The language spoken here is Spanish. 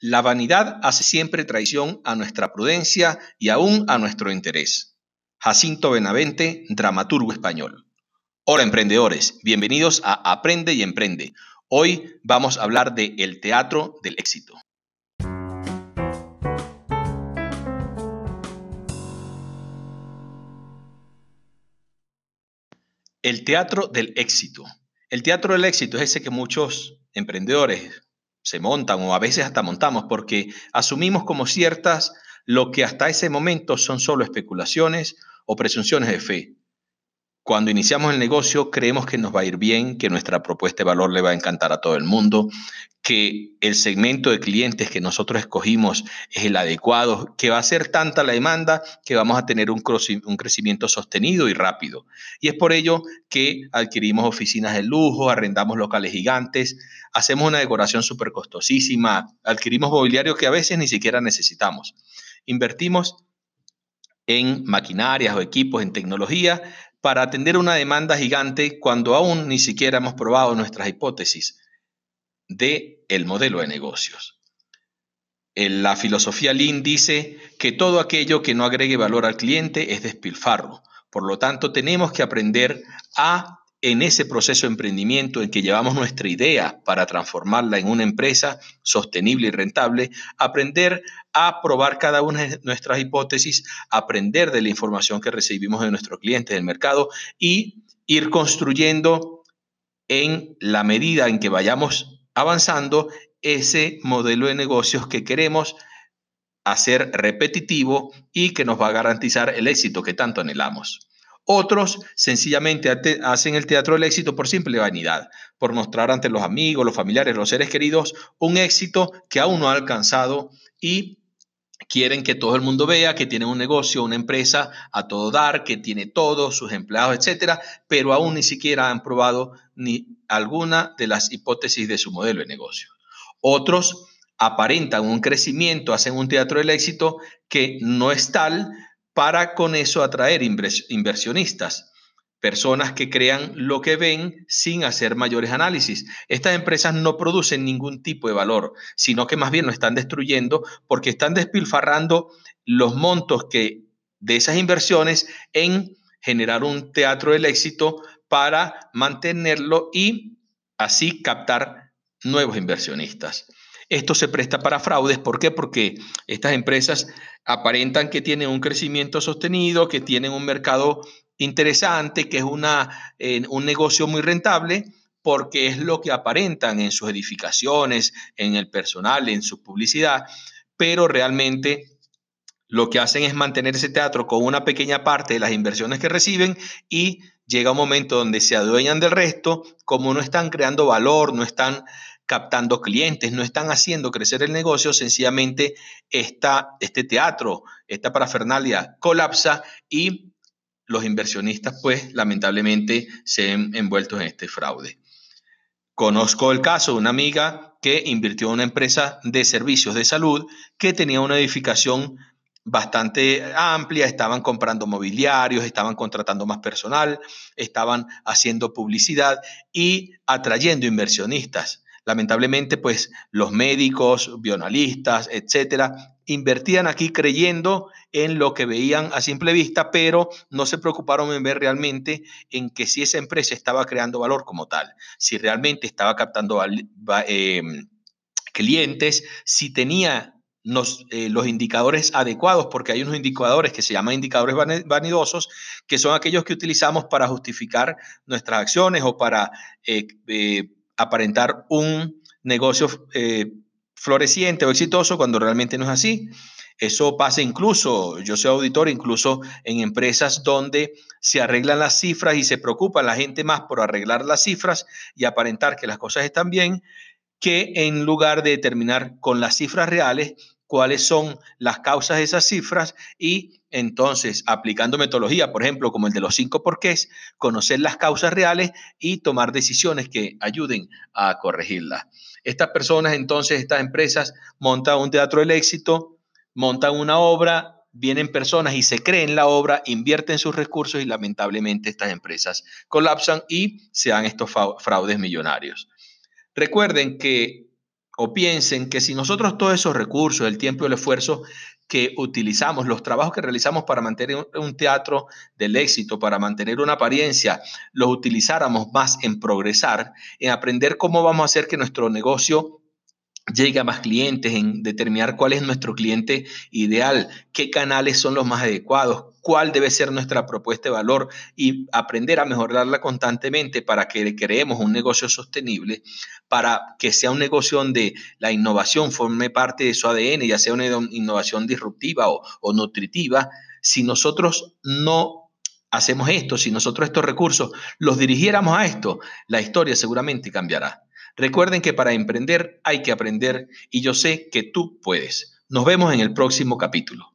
La vanidad hace siempre traición a nuestra prudencia y aún a nuestro interés. Jacinto Benavente, dramaturgo español. Hola emprendedores, bienvenidos a Aprende y Emprende. Hoy vamos a hablar de el teatro del éxito. El teatro del éxito. El teatro del éxito es ese que muchos emprendedores se montan o a veces hasta montamos porque asumimos como ciertas lo que hasta ese momento son solo especulaciones o presunciones de fe. Cuando iniciamos el negocio creemos que nos va a ir bien, que nuestra propuesta de valor le va a encantar a todo el mundo, que el segmento de clientes que nosotros escogimos es el adecuado, que va a ser tanta la demanda que vamos a tener un, crecimiento sostenido y rápido. Y es por ello que adquirimos oficinas de lujo, arrendamos locales gigantes, hacemos una decoración súper costosísima, adquirimos mobiliario que a veces ni siquiera necesitamos. Invertimos en maquinarias o equipos, en tecnología, para atender una demanda gigante cuando aún ni siquiera hemos probado nuestras hipótesis de el modelo de negocios. En la filosofía Lean dice que todo aquello que no agregue valor al cliente es despilfarro. Por lo tanto, tenemos que aprender a en ese proceso de emprendimiento en que llevamos nuestra idea para transformarla en una empresa sostenible y rentable, aprender a probar cada una de nuestras hipótesis, aprender de la información que recibimos de nuestros clientes del mercado y ir construyendo en la medida en que vayamos avanzando ese modelo de negocios que queremos hacer repetitivo y que nos va a garantizar el éxito que tanto anhelamos. Otros sencillamente hacen el teatro del éxito por simple vanidad, por mostrar ante los amigos, los familiares, los seres queridos un éxito que aún no ha alcanzado y quieren que todo el mundo vea que tiene un negocio, una empresa a todo dar, que tiene todos sus empleados, etcétera, pero aún ni siquiera han probado ni alguna de las hipótesis de su modelo de negocio. Otros aparentan un crecimiento, hacen un teatro del éxito que no es tal, para con eso atraer inversionistas, personas que crean lo que ven sin hacer mayores análisis. Estas empresas no producen ningún tipo de valor, sino que más bien lo están destruyendo porque están despilfarrando los montos que de esas inversiones en generar un teatro del éxito para mantenerlo y así captar nuevos inversionistas. Esto se presta para fraudes. ¿Por qué? Porque estas empresas aparentan que tienen un crecimiento sostenido, que tienen un mercado interesante, que es una, un negocio muy rentable, porque es lo que aparentan en sus edificaciones, en el personal, en su publicidad, pero realmente lo que hacen es mantener ese teatro con una pequeña parte de las inversiones que reciben y llega un momento donde se adueñan del resto, como no están creando valor, no están captando clientes, no están haciendo crecer el negocio, sencillamente este teatro, esta parafernalia colapsa y los inversionistas pues lamentablemente se ven envueltos en este fraude. Conozco el caso de una amiga que invirtió en una empresa de servicios de salud que tenía una edificación bastante amplia, estaban comprando mobiliarios, estaban contratando más personal, estaban haciendo publicidad y atrayendo inversionistas. Lamentablemente, pues los médicos, bioanalistas, etcétera, invertían aquí creyendo en lo que veían a simple vista, pero no se preocuparon en ver realmente en que si esa empresa estaba creando valor como tal, si realmente estaba captando em, clientes, si tenía eh, los indicadores adecuados, porque hay unos indicadores que se llaman indicadores vanidosos, que son aquellos que utilizamos para justificar nuestras acciones o para eh, eh, aparentar un negocio eh, floreciente o exitoso cuando realmente no es así. Eso pasa incluso, yo soy auditor, incluso en empresas donde se arreglan las cifras y se preocupa la gente más por arreglar las cifras y aparentar que las cosas están bien, que en lugar de determinar con las cifras reales cuáles son las causas de esas cifras y entonces aplicando metodología, por ejemplo, como el de los cinco porqués, conocer las causas reales y tomar decisiones que ayuden a corregirlas. Estas personas, entonces, estas empresas montan un teatro del éxito, montan una obra, vienen personas y se creen la obra, invierten sus recursos y lamentablemente estas empresas colapsan y se dan estos fraudes millonarios. Recuerden que o piensen que si nosotros todos esos recursos, el tiempo y el esfuerzo que utilizamos, los trabajos que realizamos para mantener un teatro del éxito, para mantener una apariencia, los utilizáramos más en progresar, en aprender cómo vamos a hacer que nuestro negocio llegue a más clientes, en determinar cuál es nuestro cliente ideal, qué canales son los más adecuados, cuál debe ser nuestra propuesta de valor y aprender a mejorarla constantemente para que creemos un negocio sostenible, para que sea un negocio donde la innovación forme parte de su ADN, ya sea una innovación disruptiva o, o nutritiva. Si nosotros no hacemos esto, si nosotros estos recursos los dirigiéramos a esto, la historia seguramente cambiará. Recuerden que para emprender hay que aprender y yo sé que tú puedes. Nos vemos en el próximo capítulo.